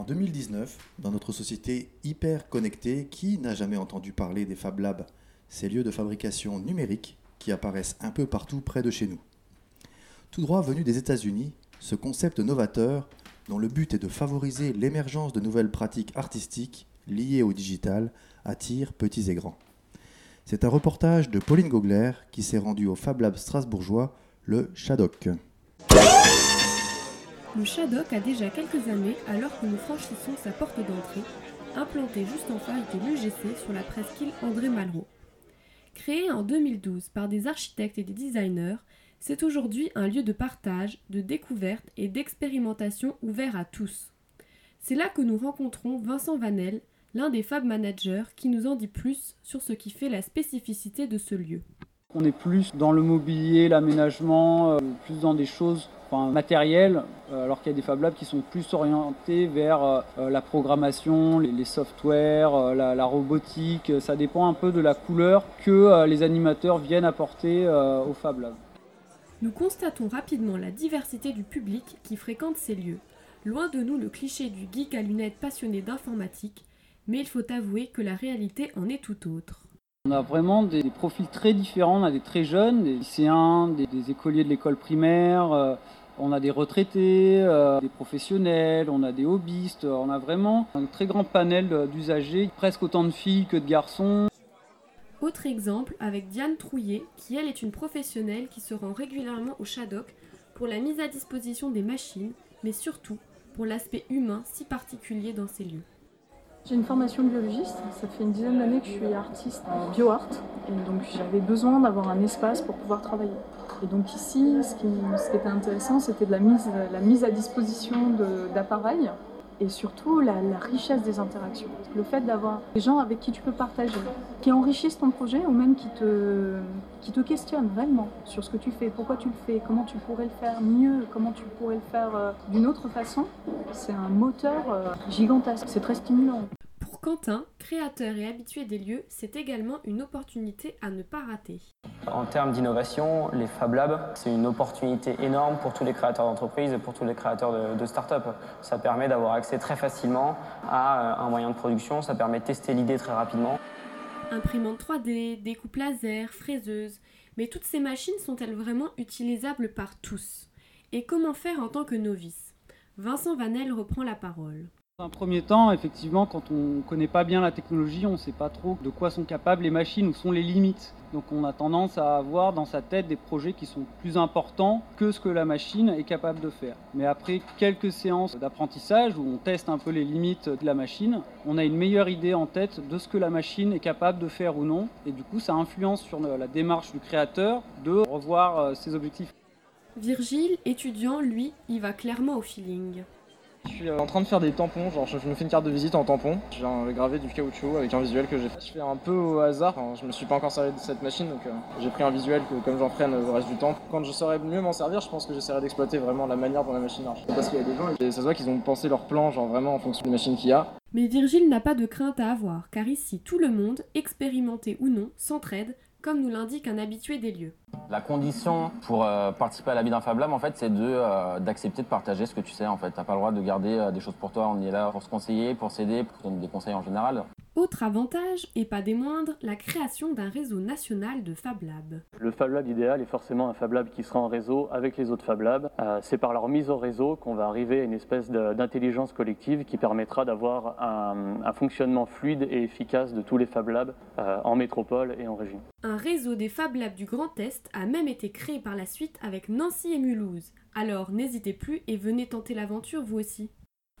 En 2019, dans notre société hyper connectée, qui n'a jamais entendu parler des Fab Labs, ces lieux de fabrication numérique qui apparaissent un peu partout près de chez nous Tout droit venu des États-Unis, ce concept novateur, dont le but est de favoriser l'émergence de nouvelles pratiques artistiques liées au digital, attire petits et grands. C'est un reportage de Pauline Gogler qui s'est rendue au Fab Lab strasbourgeois, le Shadok. Le Shadok a déjà quelques années, alors que nous franchissons sa porte d'entrée, implanté juste en face de l'UGC sur la presqu'île André Malraux. Créé en 2012 par des architectes et des designers, c'est aujourd'hui un lieu de partage, de découverte et d'expérimentation ouvert à tous. C'est là que nous rencontrons Vincent Vanel, l'un des Fab Managers, qui nous en dit plus sur ce qui fait la spécificité de ce lieu. On est plus dans le mobilier, l'aménagement, euh, plus dans des choses matérielles, euh, alors qu'il y a des Fab Labs qui sont plus orientés vers euh, la programmation, les, softwares, la, la, robotique. Ça dépend un peu de la couleur que les animateurs viennent apporter au Fab Lab. Nous constatons rapidement la diversité du public qui fréquente ces lieux. Loin de nous le cliché du geek à lunettes passionné d'informatique, mais il faut avouer que la réalité en est tout autre. On a vraiment des, profils très différents, on a des très jeunes, des lycéens, des, écoliers de l'école primaire, euh, on a des retraités, euh, des professionnels, on a des hobbyistes, on a vraiment un très grand panel d'usagers, presque autant de filles que de garçons. Autre exemple avec Diane Trouillet, qui elle est une professionnelle qui se rend régulièrement au Shadok pour la mise à disposition des machines, mais surtout pour l'aspect humain si particulier dans ces lieux. J'ai une formation de biologiste, ça fait une dizaine d'années que je suis artiste en bioart, et donc j'avais besoin d'avoir un espace pour pouvoir travailler. Et donc ici, ce qui, était intéressant, c'était de la mise à disposition d'appareils et surtout la, richesse des interactions. Le fait d'avoir des gens avec qui tu peux partager, qui enrichissent ton projet ou même qui te, questionnent réellement sur ce que tu fais, pourquoi tu le fais, comment tu pourrais le faire mieux, comment tu pourrais le faire euh, d'une autre façon, c'est un moteur euh, gigantesque, c'est très stimulant. Quentin, créateur et habitué des lieux, c'est également une opportunité à ne pas rater. En termes d'innovation, les Fab Labs, c'est une opportunité énorme pour tous les créateurs d'entreprises et pour tous les créateurs de, start-up. Ça permet d'avoir accès très facilement à euh, un moyen de production, ça permet de tester l'idée très rapidement. Imprimante 3D, découpe laser, fraiseuse, mais toutes ces machines sont-elles vraiment utilisables par tous? Et comment faire en tant que novice? Vincent Vanel reprend la parole. Un premier temps, effectivement, quand on ne connaît pas bien la technologie, on ne sait pas trop de quoi sont capables les machines, où sont les limites. Donc on a tendance à avoir dans sa tête des projets qui sont plus importants que ce que la machine est capable de faire. Mais après quelques séances d'apprentissage où on teste un peu les limites de la machine, on a une meilleure idée en tête de ce que la machine est capable de faire ou non. Et du coup, ça influence sur la démarche du créateur de revoir euh, ses objectifs. Virgile, étudiant, lui, il va clairement au feeling. Je suis en train de faire des tampons, genre je me fais une carte de visite en tampon. J'ai gravé du caoutchouc avec un visuel que j'ai fait. Je fais un peu au hasard, je me suis pas encore servi de cette machine donc euh, j'ai pris un visuel que, comme j'en ferai le reste du temps. Quand je saurais mieux m'en servir, je pense que j'essaierai d'exploiter vraiment la manière dont la machine marche. Parce qu'il y a des gens, et ça se voit qu'ils ont pensé leur plan genre vraiment en fonction de la machine qu'il y a. Mais Virgile n'a pas de crainte à avoir, car ici tout le monde, expérimenté ou non, s'entraide, comme nous l'indique un habitué des lieux. La condition pour euh, participer à la vie d'un Fab Lab, en fait, c'est euh, d'accepter de partager ce que tu sais. En fait, t'as pas le droit de garder euh, des choses pour toi. On est là pour se conseiller, pour s'aider, pour donner des conseils en général. Autre avantage, et pas des moindres, la création d'un réseau national de Fab Labs. Le Fab Lab idéal est forcément un Fab Lab qui sera en réseau avec les autres Fab Labs. c'est par leur mise au réseau qu'on va arriver à une espèce d'intelligence collective qui permettra d'avoir un, un, fonctionnement fluide et efficace de tous les Fab Labs en métropole et en région. Un réseau des Fab Labs du Grand Est a même été créé par la suite avec Nancy et Mulhouse. Alors n'hésitez plus et venez tenter l'aventure vous aussi.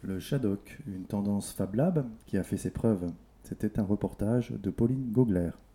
Le Shadok, une tendance Fab Lab qui a fait ses preuves. C'était un reportage de Pauline Gogler.